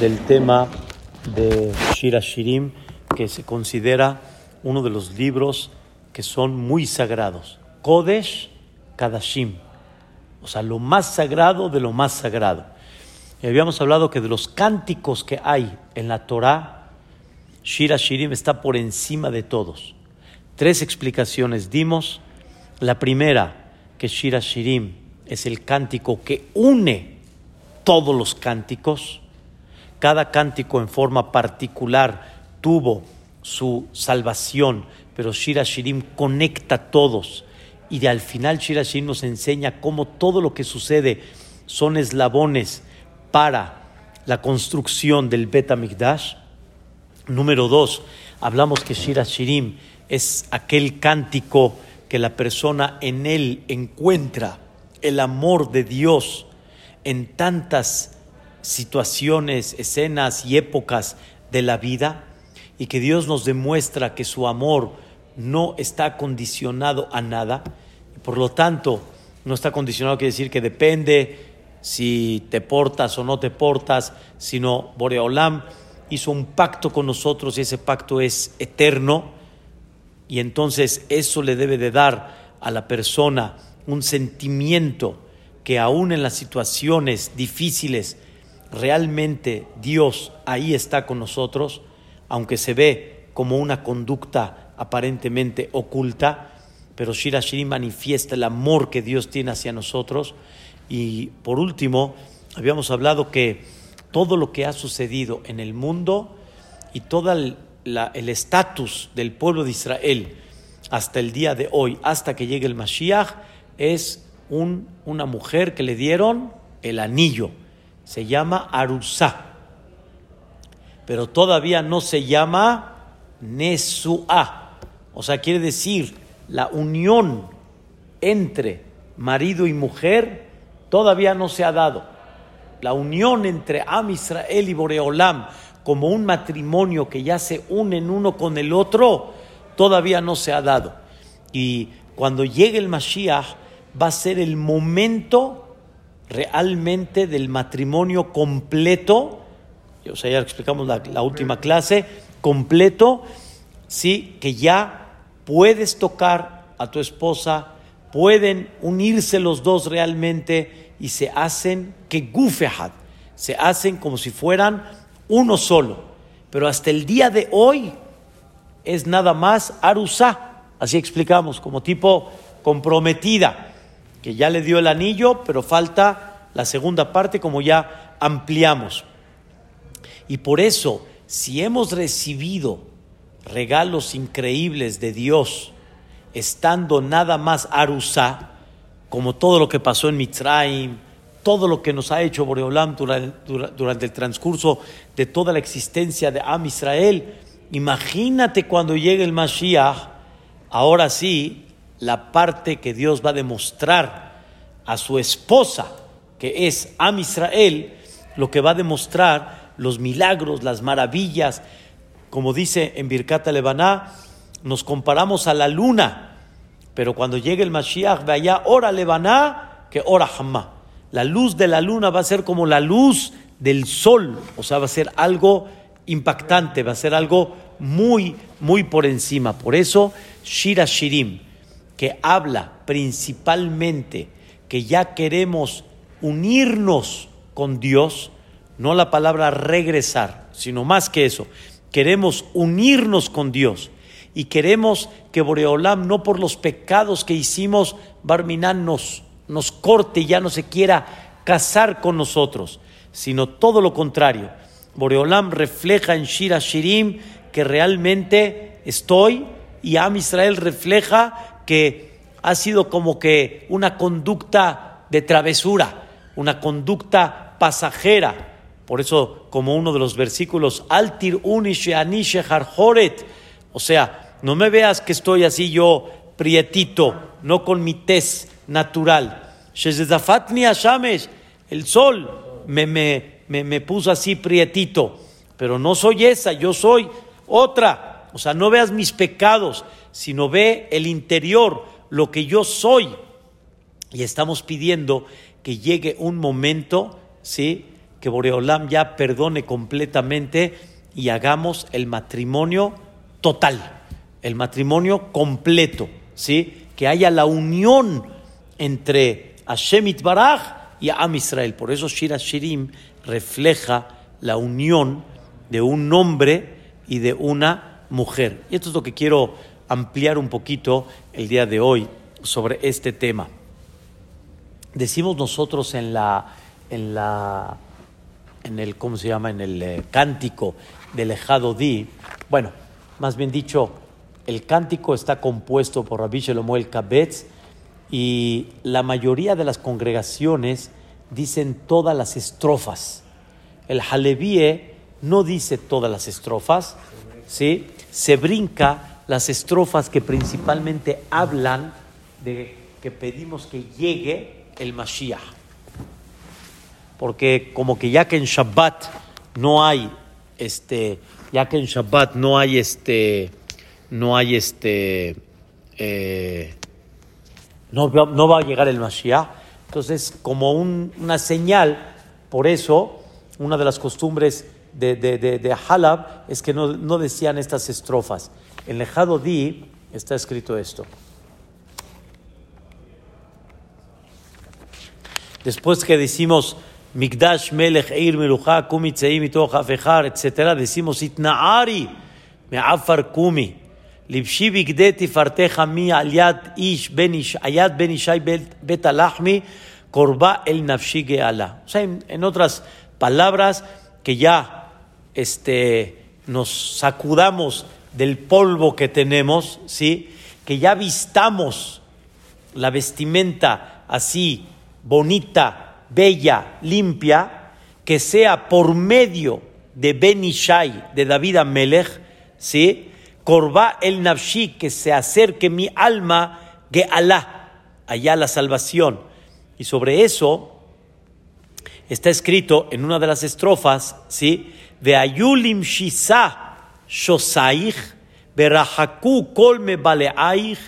del tema de Shira Shirim, que se considera uno de los libros que son muy sagrados. Kodesh Kadashim. O sea, lo más sagrado de lo más sagrado. Y habíamos hablado que de los cánticos que hay en la Torah, Shira Shirim está por encima de todos. Tres explicaciones dimos. La primera, que Shira Shirim es el cántico que une todos los cánticos. Cada cántico en forma particular tuvo su salvación, pero Shira Shirim conecta a todos. Y de al final Shira Shirim nos enseña cómo todo lo que sucede son eslabones para la construcción del Bet Mikdash. Número dos, hablamos que Shira Shirim es aquel cántico que la persona en él encuentra el amor de Dios en tantas situaciones, escenas y épocas de la vida y que Dios nos demuestra que su amor no está condicionado a nada y por lo tanto no está condicionado quiere decir que depende si te portas o no te portas, sino Boreolam hizo un pacto con nosotros y ese pacto es eterno y entonces eso le debe de dar a la persona un sentimiento que aún en las situaciones difíciles realmente Dios ahí está con nosotros, aunque se ve como una conducta aparentemente oculta, pero Shira Shiri manifiesta el amor que Dios tiene hacia nosotros. Y por último, habíamos hablado que todo lo que ha sucedido en el mundo y todo el estatus del pueblo de Israel hasta el día de hoy, hasta que llegue el Mashiach, es un, una mujer que le dieron el anillo. Se llama Arusá. Pero todavía no se llama Nesuá. O sea, quiere decir la unión entre marido y mujer todavía no se ha dado. La unión entre Am Israel y Boreolam como un matrimonio que ya se unen uno con el otro, todavía no se ha dado. Y cuando llegue el Mashiach, va a ser el momento realmente del matrimonio completo. O sea, ya explicamos la, la última clase, completo, sí, que ya puedes tocar a tu esposa, pueden unirse los dos realmente y se hacen que gufehad, se hacen como si fueran uno solo. Pero hasta el día de hoy es nada más arusá, así explicamos, como tipo comprometida, que ya le dio el anillo, pero falta la segunda parte como ya ampliamos. Y por eso, si hemos recibido regalos increíbles de Dios, estando nada más arusá, como todo lo que pasó en Mitzrayim, todo lo que nos ha hecho Boreolam durante, el transcurso de toda la existencia de Am Israel. Imagínate cuando llegue el Mashiach, ahora sí, la parte que Dios va a demostrar a su esposa, que es Am Israel, lo que va a demostrar los milagros, las maravillas, como dice en Birkata Lebaná, nos comparamos a la luna, pero cuando llegue el Mashiach, ve allá, ora Lebaná, que ora Hamá la luz de la luna va a ser como la luz del sol, o sea, va a ser algo impactante, va a ser algo muy, muy por encima. Por eso, Shira Shirim, que habla principalmente que ya queremos unirnos con Dios, no la palabra regresar, sino más que eso, queremos unirnos con Dios y queremos que Boreolam, no por los pecados que hicimos, Barminan nos nos corte y ya no se quiera casar con nosotros, sino todo lo contrario. Boreolam refleja en Shira Shirim que realmente estoy y Am Israel refleja que ha sido como que una conducta de travesura, una conducta pasajera. Por eso, como uno de los versículos, Altir unishe anishe harhoret, o sea, no me veas que estoy así yo prietito, no con mi tez natural. El sol me, me, me, me puso así prietito, pero no soy esa, yo soy otra. O sea, no veas mis pecados, sino ve el interior, lo que yo soy. Y estamos pidiendo que llegue un momento, ¿sí? que Boreolam ya perdone completamente y hagamos el matrimonio total, el matrimonio completo, ¿sí? Que haya la unión entre Hashem Baraj y Am Israel. Por eso Shira Shirim refleja la unión de un hombre y de una mujer. Y esto es lo que quiero ampliar un poquito el día de hoy sobre este tema. Decimos nosotros en la en la en el cómo se llama en el eh, cántico del Ejado Di, bueno, más bien dicho, el cántico está compuesto por Rabbi Shelomuel Kabetz y la mayoría de las congregaciones dicen todas las estrofas. El Halevíe no dice todas las estrofas, ¿sí? se brinca las estrofas que principalmente hablan de que pedimos que llegue el Mashiach. Porque como que ya que en Shabbat no hay este, ya que en Shabbat no hay este, no hay este, eh, no, no, va a llegar el Mashiach. Entonces, como una señal, por eso, una de las costumbres de, de, de, Halab es que no, no, decían estas estrofas. En Lejado Di está escrito esto. Después que decimos Mikdash Melech Eir Melucha Kumi Tzeim Mitoch Afechar, etc. Decimos Itnaari Me'afar Kumi. Libshi Bigde Tifarteja Mi Aliat Ish Ben Ish Ayat Ben Ishai Bet Alachmi Korba El Nafshi. O sea, en, en otras palabras, que ya este, nos sacudamos del polvo que tenemos, ¿sí? que ya vistamos la vestimenta así bonita, bella, limpia, que sea por medio de Ben Ishai, de David Amelech, ¿sí? Corba el Nafshi, que se acerque mi alma, que Alá, allá la salvación. Y sobre eso está escrito en una de las estrofas, ¿sí? De Ayulim Shisa Shosaich, Berahaku Kolme Baleaich,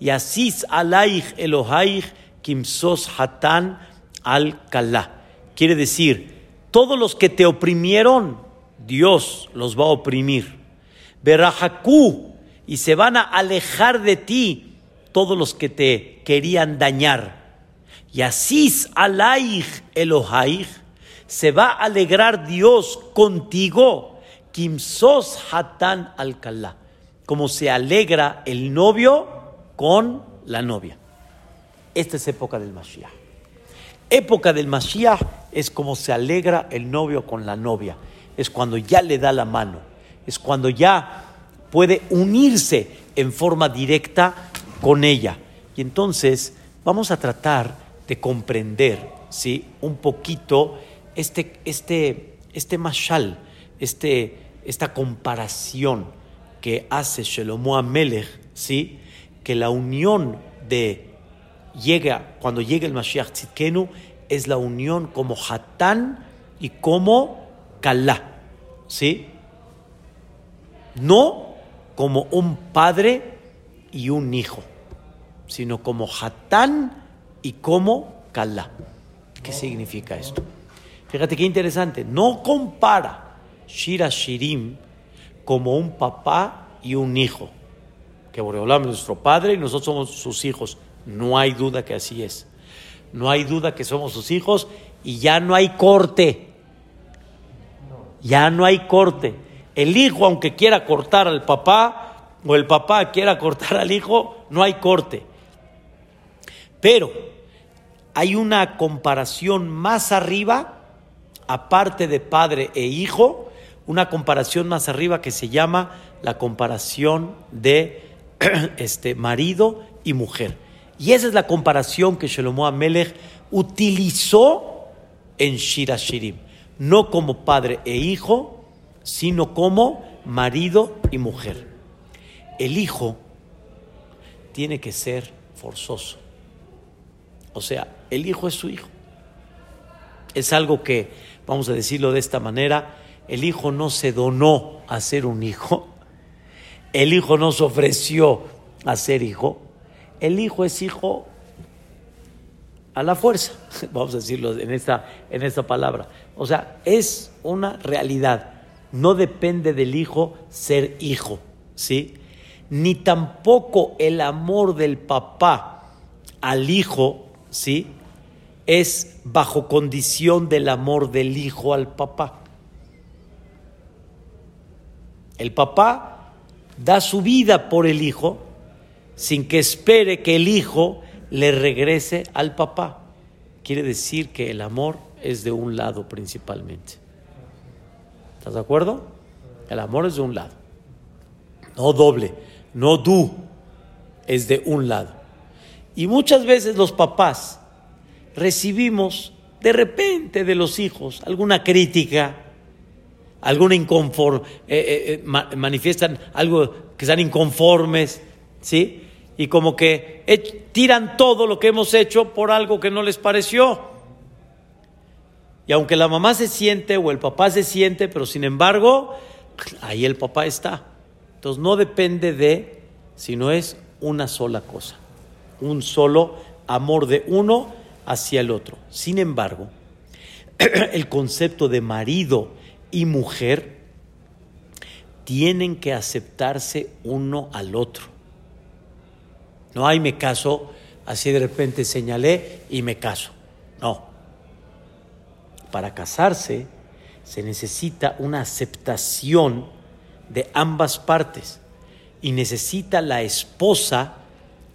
Yasis Alaich Elohaich, Kimsos Hatan, al-Kalá. Quiere decir, todos los que te oprimieron, Dios los va a oprimir. Berajacú, y se van a alejar de ti todos los que te querían dañar. Y así alaich Elohaich, se va a alegrar Dios contigo. Kimsos hatan al-Kalá, como se alegra el novio con la novia. Esta es época del Mashiach. Época del Mashiach es como se alegra el novio con la novia. Es cuando ya le da la mano. Es cuando ya puede unirse en forma directa con ella. Y entonces vamos a tratar de comprender ¿sí? un poquito este, este, este mashal, este, esta comparación que hace Shelomo Amelech, ¿sí? que la unión de llega, cuando llega el Mashiach Tzidkenu, es la unión como Hatán y como Kalá. ¿Sí? No como un padre y un hijo, sino como Hatán y como Kalá. ¿Qué significa esto? Fíjate qué interesante. No compara Shira Shirim como un papá y un hijo. Que Boreolam es nuestro padre y nosotros somos sus hijos. No hay duda que así es. No hay duda que somos sus hijos y ya no hay corte. Ya no hay corte. El hijo, aunque quiera cortar al papá, o el papá quiera cortar al hijo, no hay corte. Pero hay una comparación más arriba, aparte de padre e hijo, una comparación más arriba que se llama la comparación de este marido y mujer. Y esa es la comparación que Shelomo Amelech utilizó en Shira Shirim. No como padre e hijo, sino como marido y mujer. El hijo tiene que ser forzoso. O sea, el hijo es su hijo. Es algo que, vamos a decirlo de esta manera, el hijo no se donó a ser un hijo. El hijo no se ofreció a ser hijo el hijo es hijo a la fuerza, vamos a decirlo en esta, en esta palabra. O sea, es una realidad. No depende del hijo ser hijo, ¿sí? Ni tampoco el amor del papá al hijo, ¿sí? Es bajo condición del amor del hijo al papá. El papá da su vida por el hijo sin que espere que el hijo le regrese al papá. Quiere decir que el amor es de un lado principalmente. ¿Estás de acuerdo? El amor es de un lado. No doble, no du, es de un lado. Y muchas veces los papás recibimos de repente de los hijos alguna crítica, alguna inconforme, eh, eh, eh, manifiestan algo que están inconformes, ¿sí? y como que tiran todo lo que hemos hecho por algo que no les pareció. Y aunque la mamá se siente o el papá se siente, pero sin embargo, ahí el papá está. Entonces no depende de, sino es una sola cosa, un solo amor de uno hacia el otro. Sin embargo, el concepto de marido y mujer tienen que aceptarse uno al otro. No hay me caso, así de repente señalé y me caso. No. Para casarse se necesita una aceptación de ambas partes y necesita la esposa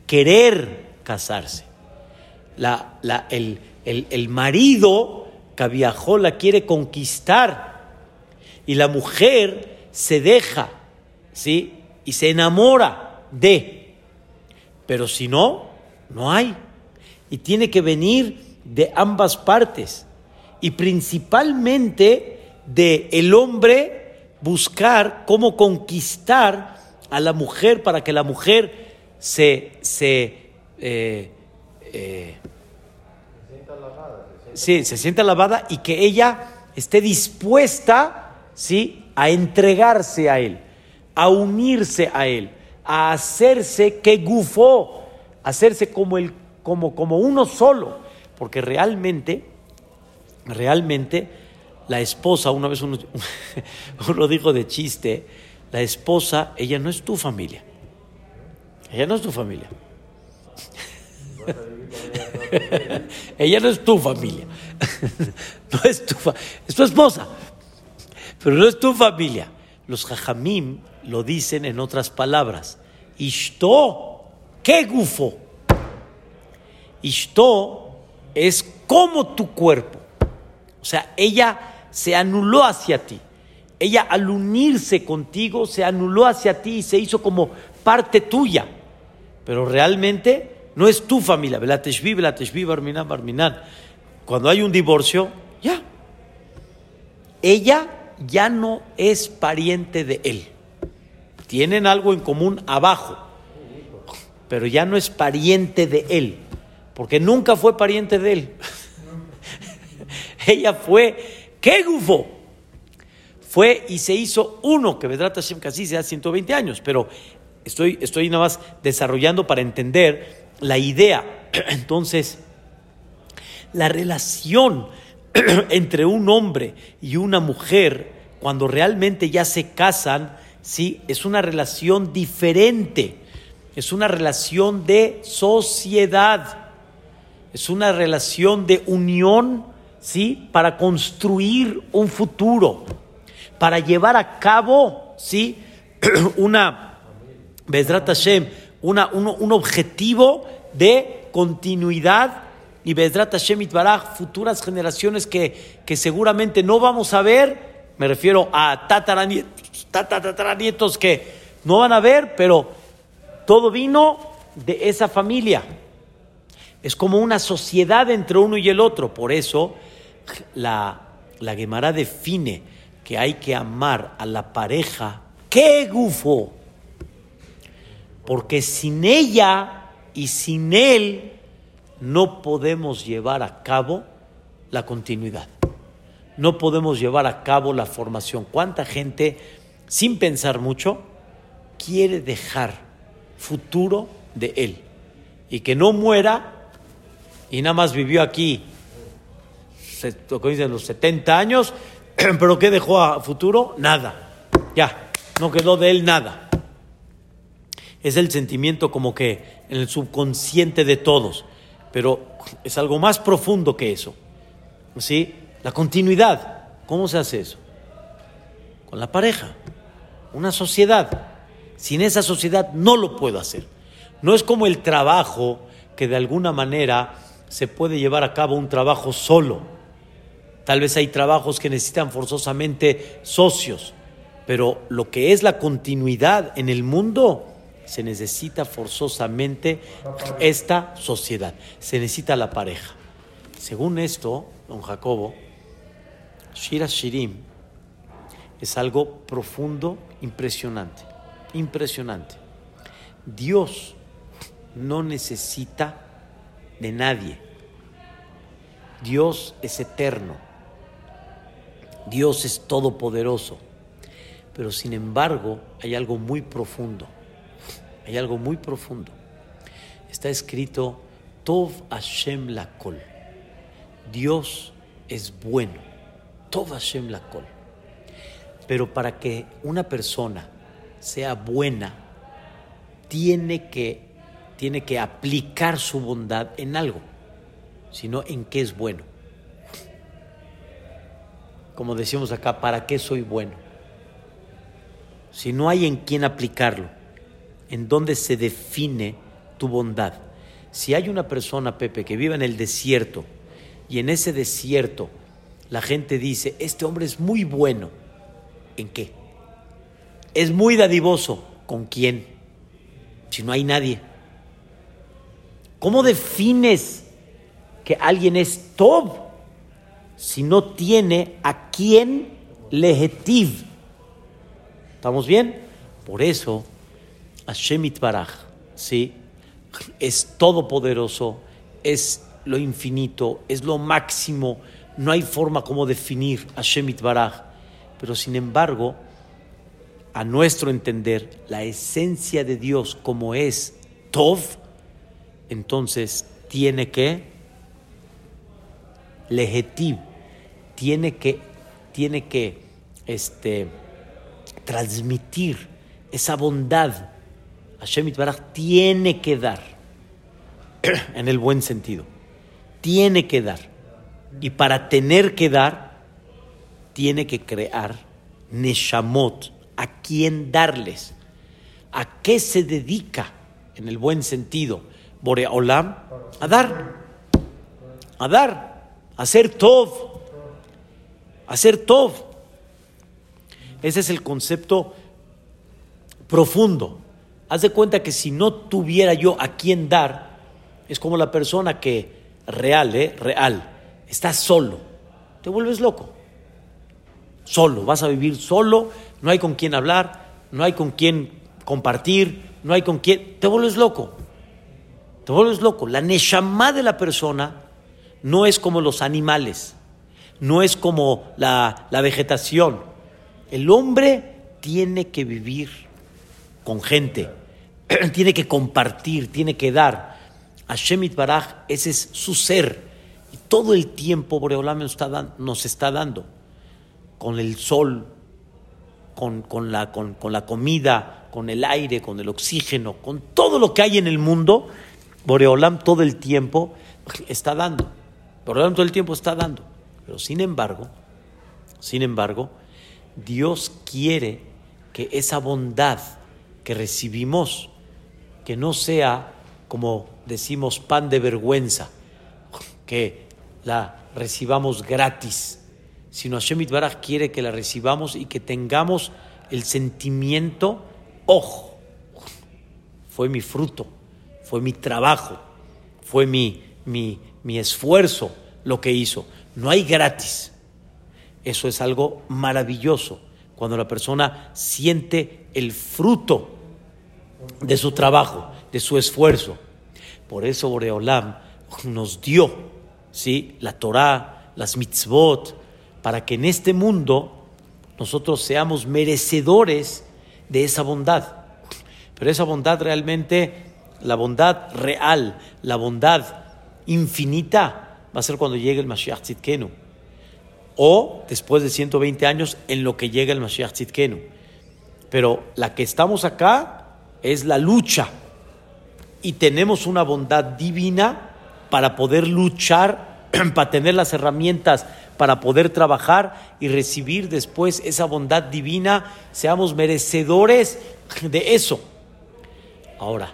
querer casarse. La, la, el, el, el marido la quiere conquistar y la mujer se deja, ¿sí? Y se enamora de. Pero si no, no hay. Y tiene que venir de ambas partes. Y principalmente de el hombre buscar cómo conquistar a la mujer para que la mujer se, se eh, eh, sí, se sienta lavada y que ella esté dispuesta ¿sí? a entregarse a él, a unirse a él a hacerse que gufó, hacerse como, el, como, como uno solo, porque realmente, realmente la esposa, una vez uno, dijo de chiste, la esposa, ella no es tu familia, ella no es tu familia. ella no es tu familia, no es tu, es tu esposa, pero no es tu familia. Los jajamim lo dicen en otras palabras. Ishto, ¿qué gufo? Ishto es como tu cuerpo. O sea, ella se anuló hacia ti. Ella al unirse contigo se anuló hacia ti y se hizo como parte tuya. Pero realmente no es tu familia. Cuando hay un divorcio, ya. Ella ya no es pariente de él. Tienen algo en común abajo, pero ya no es pariente de él, porque nunca fue pariente de él. Ella fue, ¿qué gufo? Fue y se hizo uno, que Vedrata Hashem casi se hace 120 años, pero estoy, estoy nada más desarrollando para entender la idea. Entonces, la relación entre un hombre y una mujer, cuando realmente ya se casan, ¿sí? es una relación diferente, es una relación de sociedad, es una relación de unión ¿sí? para construir un futuro, para llevar a cabo ¿sí? una, una, un, un objetivo de continuidad y Bedrat Hashem Baraj, futuras generaciones que, que seguramente no vamos a ver, me refiero a tataranietos, tataranietos que no van a ver, pero todo vino de esa familia. Es como una sociedad entre uno y el otro. Por eso la, la Gemara define que hay que amar a la pareja. ¡Qué gufo! Porque sin ella y sin él no podemos llevar a cabo la continuidad. No podemos llevar a cabo la formación. ¿Cuánta gente, sin pensar mucho, quiere dejar futuro de él? Y que no muera y nada más vivió aquí, lo que dicen los 70 años, pero ¿qué dejó a futuro? Nada. Ya, no quedó de él nada. Es el sentimiento como que en el subconsciente de todos, pero es algo más profundo que eso. ¿Sí? La continuidad. ¿Cómo se hace eso? Con la pareja, una sociedad. Sin esa sociedad no lo puedo hacer. No es como el trabajo que de alguna manera se puede llevar a cabo un trabajo solo. Tal vez hay trabajos que necesitan forzosamente socios, pero lo que es la continuidad en el mundo se necesita forzosamente esta sociedad, se necesita la pareja. Según esto, don Jacobo, Shira Shirim es algo profundo, impresionante, impresionante. Dios no necesita de nadie. Dios es eterno. Dios es todopoderoso. Pero sin embargo hay algo muy profundo. Hay algo muy profundo. Está escrito Tov Hashem Lakol. Dios es bueno. Tov Hashem Lakol. Pero para que una persona sea buena, tiene que, tiene que aplicar su bondad en algo, sino en qué es bueno. Como decimos acá, ¿para qué soy bueno? Si no hay en quién aplicarlo, en dónde se define tu bondad. Si hay una persona, Pepe, que vive en el desierto y en ese desierto la gente dice, este hombre es muy bueno, ¿en qué? Es muy dadivoso, ¿con quién? Si no hay nadie. ¿Cómo defines que alguien es top si no tiene a quién legetiv? ¿Estamos bien? Por eso Hashem Itbaraj, ¿sí? Es todopoderoso, es lo infinito, es lo máximo, no hay forma como definir Hashem Itbaraj, pero sin embargo, a nuestro entender, la esencia de Dios como es Tov, entonces tiene que tiene que, tiene que este, transmitir esa bondad Hashem Itbaraj tiene que dar, en el buen sentido, tiene que dar. Y para tener que dar, tiene que crear Neshamot, a quién darles, a qué se dedica, en el buen sentido, Boreolam, a dar, a dar, a hacer Tov, a hacer Tov. Ese es el concepto profundo Haz de cuenta que si no tuviera yo a quién dar, es como la persona que real, ¿eh? Real, está solo. Te vuelves loco. Solo, vas a vivir solo, no hay con quién hablar, no hay con quién compartir, no hay con quién. Te vuelves loco. Te vuelves loco. La neshama de la persona no es como los animales, no es como la, la vegetación. El hombre tiene que vivir con gente tiene que compartir, tiene que dar. Shemit Baraj, ese es su ser. Y todo el tiempo Boreolam nos está, nos está dando. Con el sol, con, la, con, la comida, con el aire, con el oxígeno, con todo lo que hay en el mundo, Boreolam todo el tiempo está dando. Boreolam todo el tiempo está dando. Pero sin embargo, sin embargo, Dios quiere que esa bondad que recibimos que no sea, como decimos, pan de vergüenza, que la recibamos gratis, sino Hashem Baraj quiere que la recibamos y que tengamos el sentimiento, ojo, fue mi fruto, fue mi trabajo, fue mi, mi, mi esfuerzo lo que hizo. No hay gratis. Eso es algo maravilloso, cuando la persona siente el fruto de su trabajo, de su esfuerzo. Por eso Boreolam nos dio ¿sí? la Torah, las mitzvot, para que en este mundo nosotros seamos merecedores de esa bondad. Pero esa bondad realmente, la bondad real, la bondad infinita va a ser cuando llegue el Mashiach Tzidkenu. O después de 120 años en lo que llega el Mashiach Tzidkenu. Pero la que estamos acá es la lucha. Y tenemos una bondad divina para poder luchar, para tener las herramientas para poder trabajar y recibir después esa bondad divina, seamos merecedores de eso. Ahora,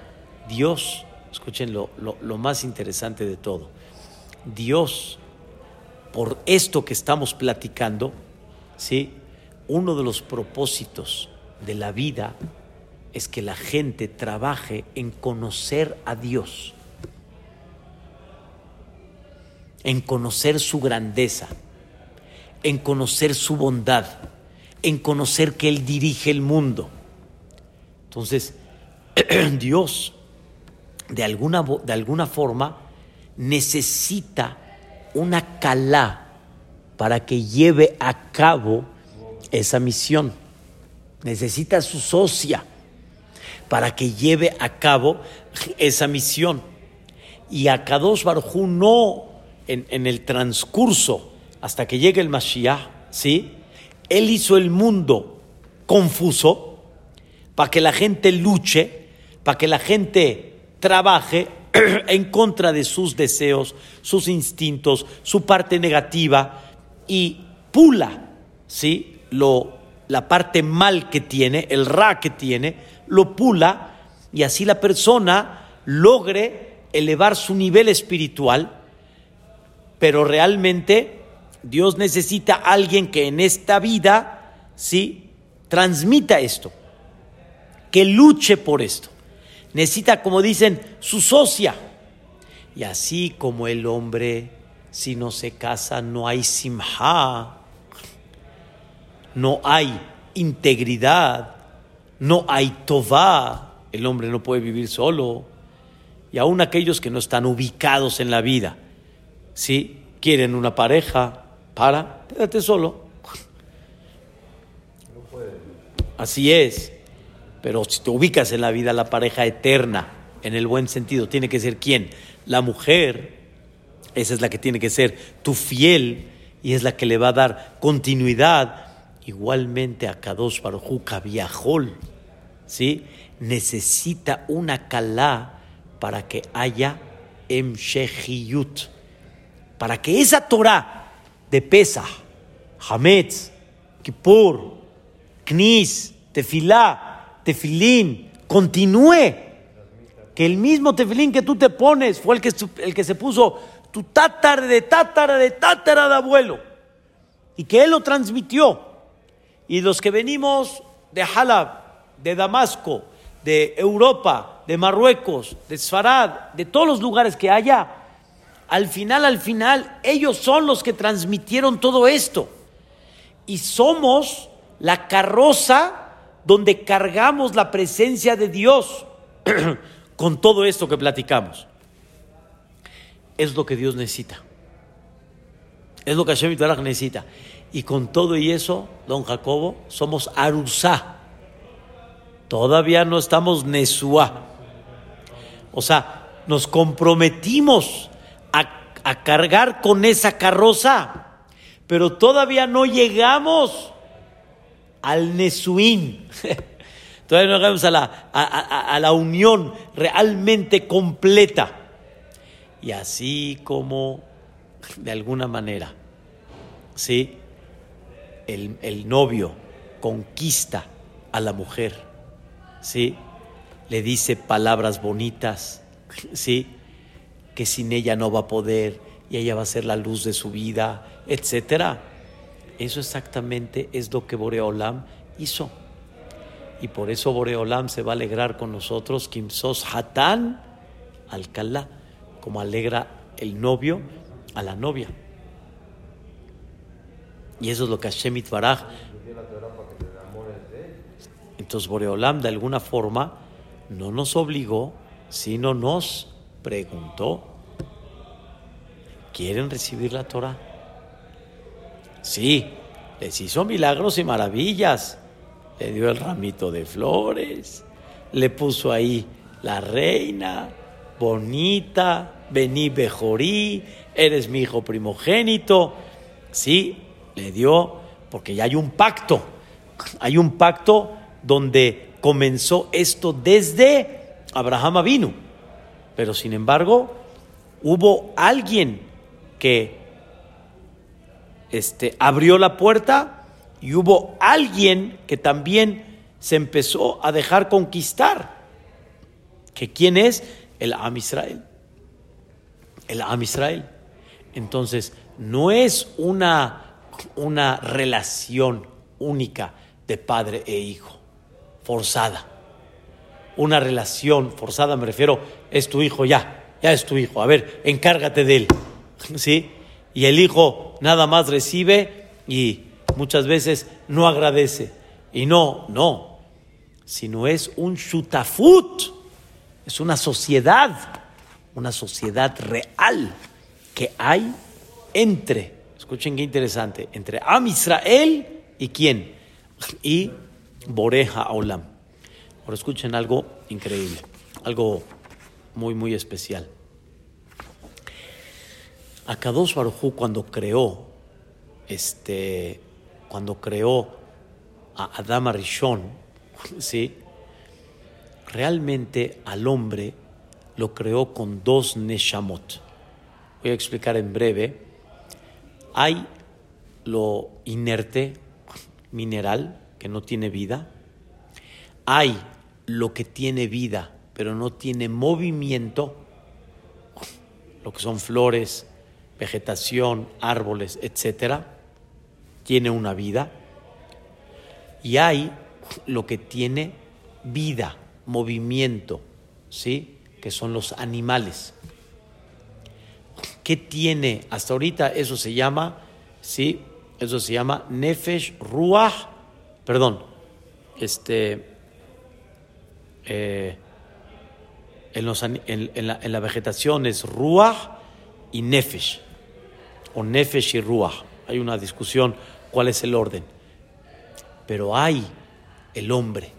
Dios, escuchen lo, más interesante de todo, Dios, por esto que estamos platicando, ¿sí? uno de los propósitos de la vida es que la gente trabaje en conocer a Dios, en conocer su grandeza en conocer su bondad, en conocer que Él dirige el mundo. Entonces, Dios, de alguna, de alguna forma, necesita una calá para que lleve a cabo esa misión. Necesita su socia para que lleve a cabo esa misión. Y a Kadosh Barjú no en, en el transcurso hasta que llegue el Mashiach, ¿sí? Él hizo el mundo confuso para que la gente luche, para que la gente trabaje en contra de sus deseos, sus instintos, su parte negativa y pula, ¿sí? Lo, la parte mal que tiene, el ra que tiene, lo pula y así la persona logre elevar su nivel espiritual, pero realmente Dios necesita a alguien que en esta vida, ¿sí? Transmita esto, que luche por esto. Necesita, como dicen, su socia. Y así como el hombre, si no se casa, no hay simha, no hay integridad, no hay tová. El hombre no puede vivir solo. Y aún aquellos que no están ubicados en la vida, ¿sí? Quieren una pareja, para, quédate solo. Así es. Pero si te ubicas en la vida, la pareja eterna, en el buen sentido, tiene que ser quién? La mujer, esa es la que tiene que ser tu fiel y es la que le va a dar continuidad. Igualmente a Kadosh Baruj Viajol, ¿sí? Necesita una calá para que haya Emshehiyut, para que esa Torah de Pesach, Hametz, Kippur, Knis, Tefilá, Tefilín, continúe. Que el mismo tefilín que tú te pones fue el que, el que se puso tu tátara de tátara de tátara de abuelo. Y que él lo transmitió. Y los que venimos de Halab, de Damasco, de Europa, de Marruecos, de Sfarad, de todos los lugares que haya, al final, al final, ellos son los que transmitieron todo esto. Y somos la carroza donde cargamos la presencia de Dios con todo esto que platicamos. Es lo que Dios necesita. Es lo que Hashem necesita. Y con todo y eso, don Jacobo, somos Arusá. Todavía no estamos Nesuá. O sea, nos comprometimos a, cargar con esa carroza, pero todavía no llegamos al Nesuín. todavía no llegamos a la, a, la unión realmente completa. Y así como, de alguna manera, ¿sí? El, novio conquista a la mujer, ¿sí? Le dice palabras bonitas, ¿sí? que sin ella no va a poder y ella va a ser la luz de su vida, etcétera. Eso exactamente es lo que Boreolam hizo. Y por eso Boreolam se va a alegrar con nosotros, Kimsos Hatán Alcalá, como alegra el novio a la novia. Y eso es lo que Hashem Baraj. Entonces Boreolam de alguna forma no nos obligó, sino nos preguntó. ¿Quieren recibir la Torah? Sí, les hizo milagros y maravillas. Le dio el ramito de flores, le puso ahí la reina, bonita, vení bejorí, eres mi hijo primogénito. Sí, dio, porque ya hay un pacto. Hay un pacto donde comenzó esto desde Abraham vino. Pero sin embargo, hubo alguien que este, abrió la puerta y hubo alguien que también se empezó a dejar conquistar. ¿Que quién es? El Am Israel. El Am Israel. Entonces, no es una, una relación única de padre e hijo, forzada. Una relación forzada, me refiero, es tu hijo ya, ya es tu hijo, a ver, encárgate de él. ¿Sí? Y el hijo nada más recibe y muchas veces no agradece. Y no, no, sino es un shutafut, es una sociedad, una sociedad real que hay entre, escuchen qué interesante, entre Am Israel y quién, y Boreja Olam. Ahora escuchen algo increíble, algo muy, muy especial. Akadosh Baruj cuando creó, este, cuando creó a Adama Rishon, ¿sí? realmente al hombre lo creó con dos neshamot. Voy a explicar en breve. Hay lo inerte, mineral, que no tiene vida. Hay lo que tiene vida, pero no tiene movimiento, lo que son flores, vegetación, árboles, etcétera, tiene una vida. Y hay lo que tiene vida, movimiento, ¿sí? Que son los animales. ¿Qué tiene? Hasta ahorita eso se llama, ¿sí? Eso se llama Nefesh Ruach, perdón, este, eh, en, la, en, la, vegetación es Ruach y Nefesh o Nefesh y Ruach. Hay una discusión cuál es el orden. Pero hay el hombre.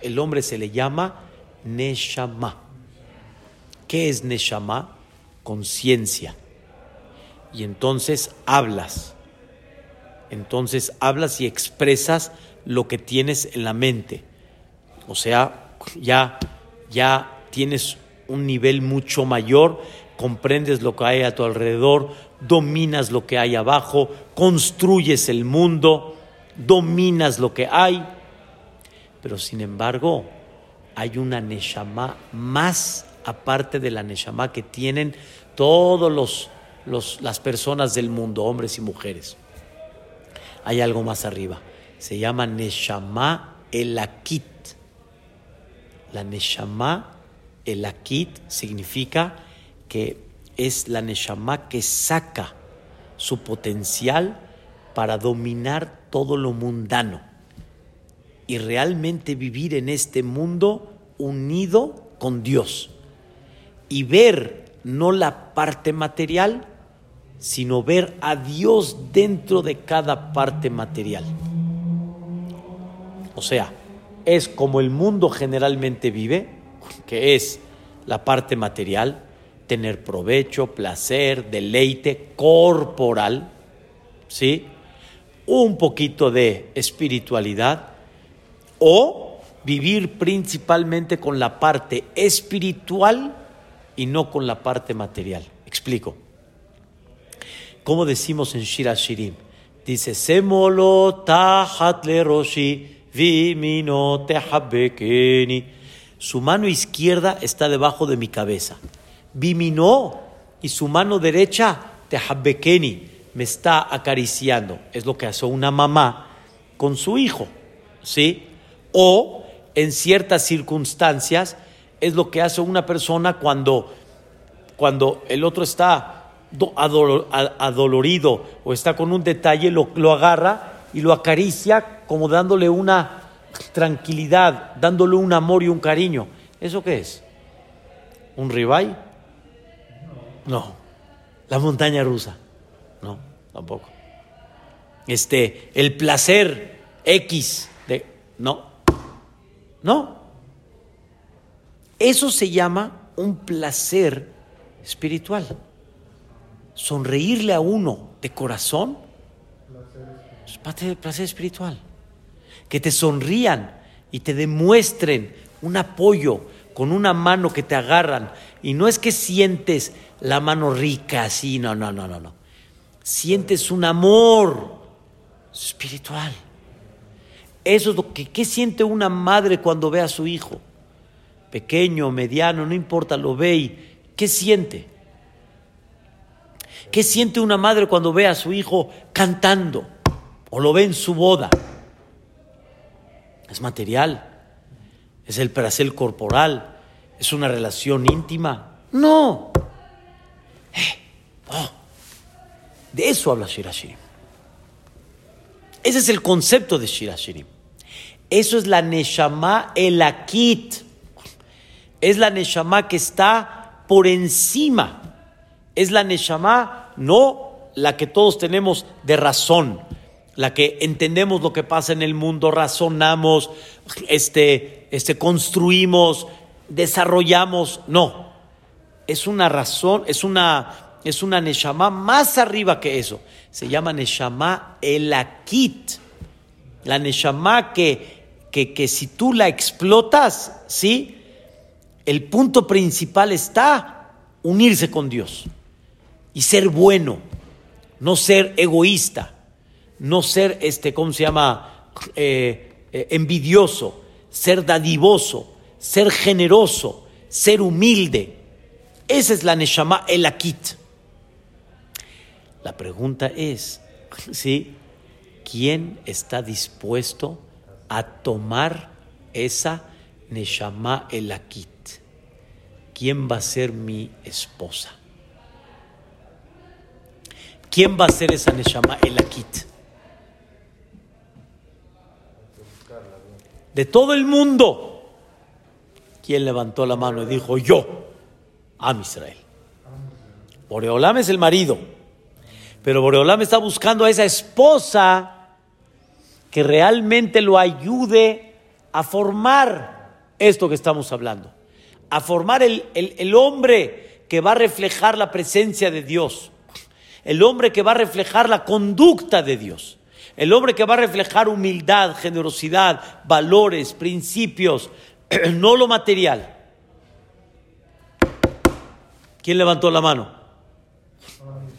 El hombre se le llama Neshama. ¿Qué es Neshama? Conciencia. Y entonces hablas. Entonces hablas y expresas lo que tienes en la mente. O sea, ya, ya tienes un nivel mucho mayor, comprendes lo que hay a tu alrededor, dominas lo que hay abajo, construyes el mundo, dominas lo que hay. Pero sin embargo, hay una Neshama más aparte de la Neshama que tienen todos los, los, las personas del mundo, hombres y mujeres. Hay algo más arriba. Se llama Neshama Elakit. La Neshama Elakit significa que es la Neshama que saca su potencial para dominar todo lo mundano y realmente vivir en este mundo unido con Dios y ver no la parte material, sino ver a Dios dentro de cada parte material. O sea, es como el mundo generalmente vive, que es la parte material, tener provecho, placer, deleite corporal, ¿sí? Un poquito de espiritualidad o vivir principalmente con la parte espiritual y no con la parte material. Explico. ¿Cómo decimos en Shira Shirim? Dice, Semolo tahat le roshi vimino Su mano izquierda está debajo de mi cabeza Viminó y su mano derecha, Tehabekeni, me está acariciando. Es lo que hace una mamá con su hijo, ¿sí? O en ciertas circunstancias es lo que hace una persona cuando, cuando el otro está adolorido o está con un detalle, lo, lo agarra y lo acaricia como dándole una tranquilidad, dándole un amor y un cariño. ¿Eso qué es? ¿Un ribay? No. La montaña rusa. No, tampoco. Este, el placer X de no. No. Eso se llama un placer espiritual. Sonreírle a uno de corazón es parte del placer espiritual. Que te sonrían y te demuestren un apoyo con una mano que te agarran. Y no es que sientes la mano rica así, no, no, no, no, no. Sientes un amor espiritual. Eso es lo que ¿qué siente una madre cuando ve a su hijo. Pequeño, mediano, no importa, lo ve y ¿qué siente? ¿Qué siente una madre cuando ve a su hijo cantando o lo ve en su boda? Es material, es el placer corporal, es una relación íntima. No. Eh, oh. De eso habla Shirashirim. Ese es el concepto de Shirashirim. Eso es la Neshama Elakit. Es la Neshama que está por encima. Es la Neshama, no la que todos tenemos de razón, la que entendemos lo que pasa en el mundo, razonamos, este, este, construimos, desarrollamos. No. Es una razón, es una es una Neshama más arriba que eso. Se llama Neshama Elakit. La Neshama que, que, que si tú la explotas, ¿sí? El punto principal está unirse con Dios y ser bueno, no ser egoísta, no ser, este, ¿cómo se llama? Eh, eh, envidioso, ser dadivoso, ser generoso, ser humilde. Esa es la Neshama Elakit. La pregunta es, ¿sí? ¿Quién está dispuesto a tomar esa Neshama Elakit? ¿Quién va a ser mi esposa? ¿Quién va a ser esa Neshama Elakit? De todo el mundo. ¿Quién levantó la mano y dijo yo? a Israel. Boreolam es el marido. Pero Boreolam está buscando a esa esposa que realmente lo ayude a formar esto que estamos hablando, a formar el, el hombre que va a reflejar la presencia de Dios, el hombre que va a reflejar la conducta de Dios, el hombre que va a reflejar humildad, generosidad, valores, principios, no lo material. ¿Quién levantó la mano?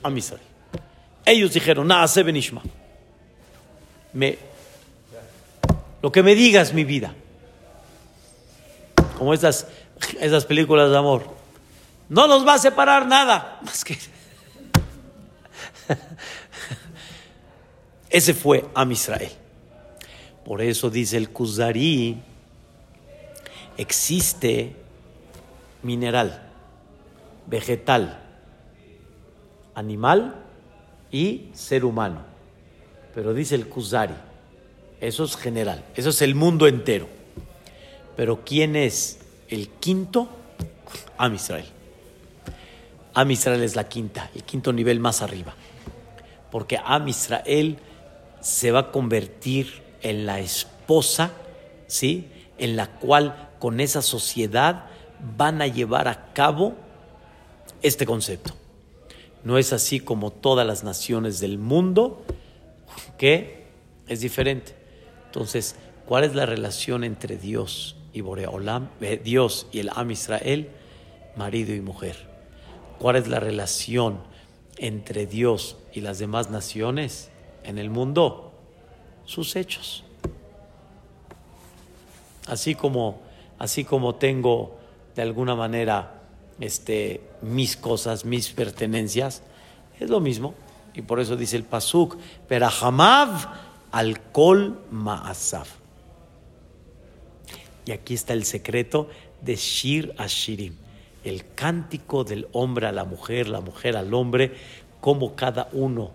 Amisrael. Ellos dijeron, nada, se benishma. Me, lo que me digas, mi vida. Como esas, películas de amor. No nos va a separar nada. Más que. Ese fue Am Israel. Por eso dice el Kuzari, existe mineral, vegetal, animal y ser humano. Pero dice el Kuzari, eso es general, eso es el mundo entero. Pero ¿quién es el quinto? Am Israel. Am Israel es la quinta, el quinto nivel más arriba. Porque Am Israel se va a convertir en la esposa, ¿sí? En la cual con esa sociedad van a llevar a cabo este concepto. No es así como todas las naciones del mundo, que es diferente. Entonces, ¿cuál es la relación entre Dios y Boreolam, eh, Dios y el Am Israel, marido y mujer? ¿Cuál es la relación entre Dios y las demás naciones en el mundo? Sus hechos. Así como, así como tengo de alguna manera este, mis cosas, mis pertenencias, es lo mismo. Y por eso dice el Pasuk, Perahamav al kol ma'asav. Y aquí está el secreto de Shir Ashirim, el cántico del hombre a la mujer, la mujer al hombre, como cada uno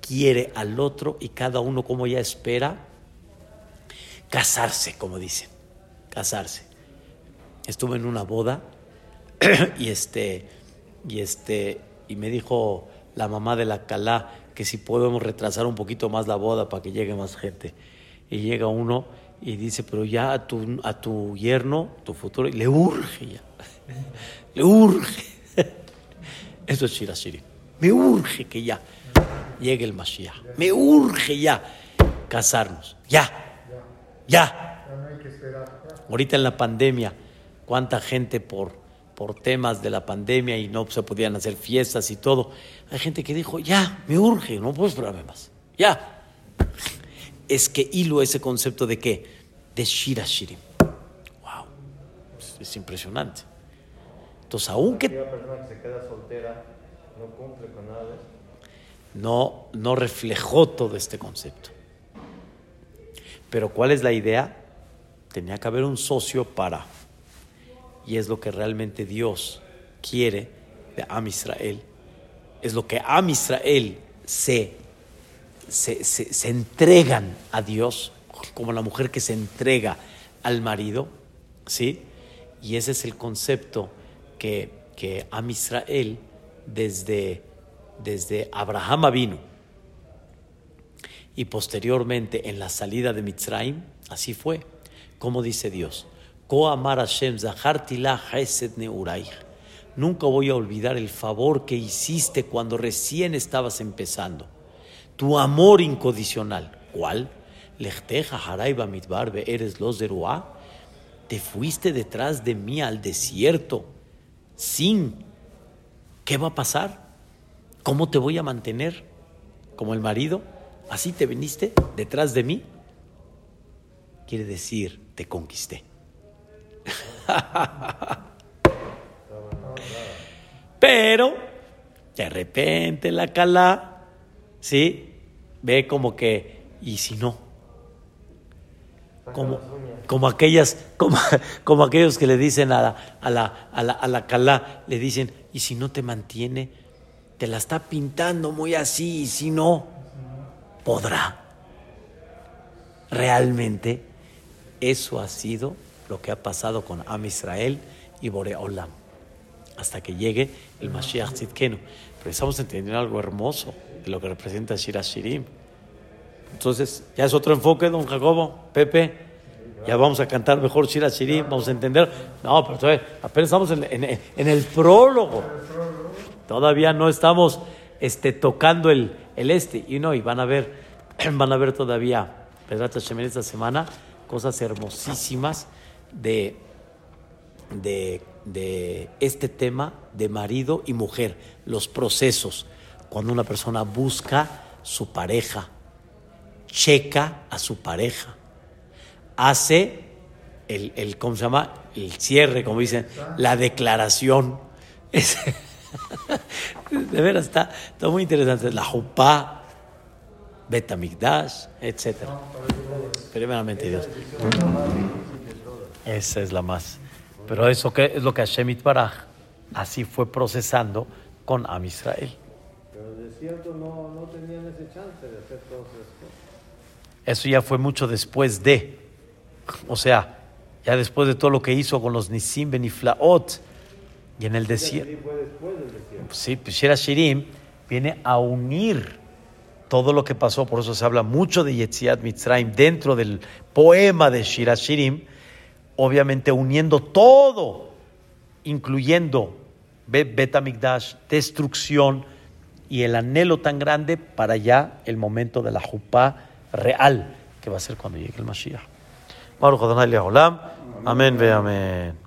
quiere al otro y cada uno como ya espera casarse, como dicen, casarse. Estuve en una boda y este, y este, y me dijo la mamá de la Calá que si podemos retrasar un poquito más la boda para que llegue más gente. Y llega uno y dice, pero ya a tu, a tu yerno, tu futuro, le urge ya. Le urge. Eso es Shirashirim. Me urge que ya llegue el Mashiach. Me urge ya casarnos. Ya. Ya. Ahorita en la pandemia, cuánta gente por, por temas de la pandemia y no se podían hacer fiestas y todo. Hay gente que dijo, ya, me urge, no puedo esperarme más. Ya. Es que hilo ese concepto de qué? De Shirashirim. Wow. Es, impresionante. Entonces, aunque... persona que se queda soltera no cumple con nada no, no reflejó todo este concepto. Pero ¿cuál es la idea? Tenía que haber un socio para, y es lo que realmente Dios quiere de Am Israel, es lo que Am Israel se, se, entregan a Dios, como la mujer que se entrega al marido, ¿sí? Y ese es el concepto que, que Israel desde desde Abraham vino y posteriormente en la salida de Mitzrayim, así fue. Como dice Dios, Nunca voy a olvidar el favor que hiciste cuando recién estabas empezando. Tu amor incondicional. ¿Cuál? eres los de Te fuiste detrás de mí al desierto sin. ¿Qué va a pasar? ¿Cómo te voy a mantener? ¿Como el marido? ¿Así te viniste detrás de mí? Quiere decir, te conquisté. Pero, de repente la cala, ¿sí? Ve como que, ¿y si no? Como, como aquellas, como, como aquellos que le dicen a la, a la, a la, a la calá, le dicen, ¿y si no te mantiene? te la está pintando muy así y si no, podrá. Realmente eso ha sido lo que ha pasado con Am Israel y Boreolam hasta que llegue el Mashiach Tzidkenu. Pero estamos entendiendo algo hermoso lo que representa Shira Shirim. Entonces, ya es otro enfoque, don Jacobo, Pepe. Ya vamos a cantar mejor Shira Shirim, vamos a entender. No, pero apenas estamos en, el prólogo. Todavía no estamos este, tocando el, este. Y no, y van a ver, van a ver todavía, esta semana, cosas hermosísimas de, de este tema de marido y mujer, los procesos. Cuando una persona busca su pareja, checa a su pareja, hace el, el ¿cómo se llama? El cierre, como dicen, la declaración. De veras, está, está muy interesante. La Jupá, Betamigdash, etc. Primeramente Dios. Esa es la más. Pero eso que es lo que Hashem Baraj así fue procesando con Am Israel. Pero de cierto no, no tenían ese chance de hacer todo esto. Eso ya fue mucho después de. O sea, ya después de todo lo que hizo con los Nisim Beniflaot y en el desierto. Sí, pues Shira Shirim viene a unir todo lo que pasó, por eso se habla mucho de Yetziat Mitzrayim dentro del poema de Shira Shirim, obviamente uniendo todo, incluyendo Bet destrucción y el anhelo tan grande para ya el momento de la Jupá real, que va a ser cuando llegue el Mashiach. Amén ve amén.